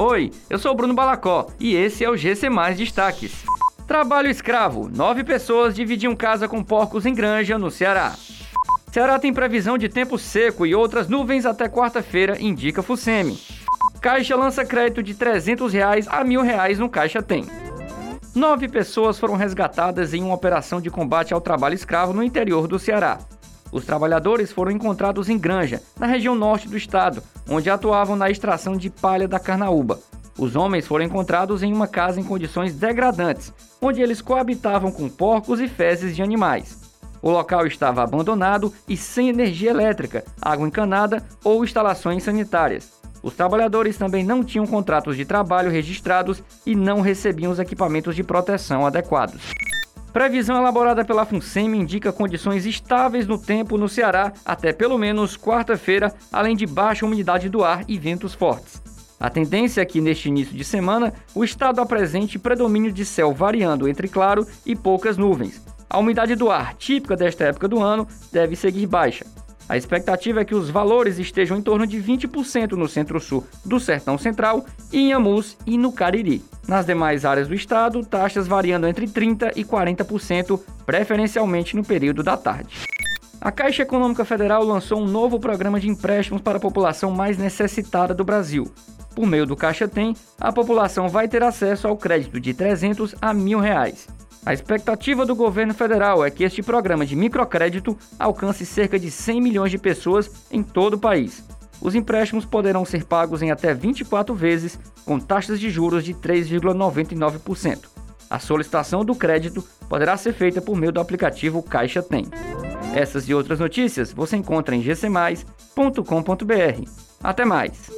Oi, eu sou Bruno Balacó e esse é o GC Mais Destaques. Trabalho escravo. Nove pessoas dividiam casa com porcos em Granja, no Ceará. Ceará tem previsão de tempo seco e outras nuvens até quarta-feira, indica Fucemi. Caixa lança crédito de 300 reais a mil reais no Caixa Tem. Nove pessoas foram resgatadas em uma operação de combate ao trabalho escravo no interior do Ceará. Os trabalhadores foram encontrados em Granja, na região norte do estado, onde atuavam na extração de palha da carnaúba. Os homens foram encontrados em uma casa em condições degradantes, onde eles coabitavam com porcos e fezes de animais. O local estava abandonado e sem energia elétrica, água encanada ou instalações sanitárias. Os trabalhadores também não tinham contratos de trabalho registrados e não recebiam os equipamentos de proteção adequados. Previsão elaborada pela FUNSEMI indica condições estáveis no tempo no Ceará até pelo menos quarta-feira, além de baixa umidade do ar e ventos fortes. A tendência é que neste início de semana o estado apresente predomínio de céu variando entre claro e poucas nuvens. A umidade do ar, típica desta época do ano, deve seguir baixa. A expectativa é que os valores estejam em torno de 20% no centro-sul do Sertão Central, em Amus e no Cariri. Nas demais áreas do estado, taxas variando entre 30% e 40%, preferencialmente no período da tarde. A Caixa Econômica Federal lançou um novo programa de empréstimos para a população mais necessitada do Brasil. Por meio do Caixa Tem, a população vai ter acesso ao crédito de 300 a mil reais. A expectativa do governo federal é que este programa de microcrédito alcance cerca de 100 milhões de pessoas em todo o país. Os empréstimos poderão ser pagos em até 24 vezes, com taxas de juros de 3,99%. A solicitação do crédito poderá ser feita por meio do aplicativo Caixa Tem. Essas e outras notícias você encontra em gcmais.com.br. Até mais!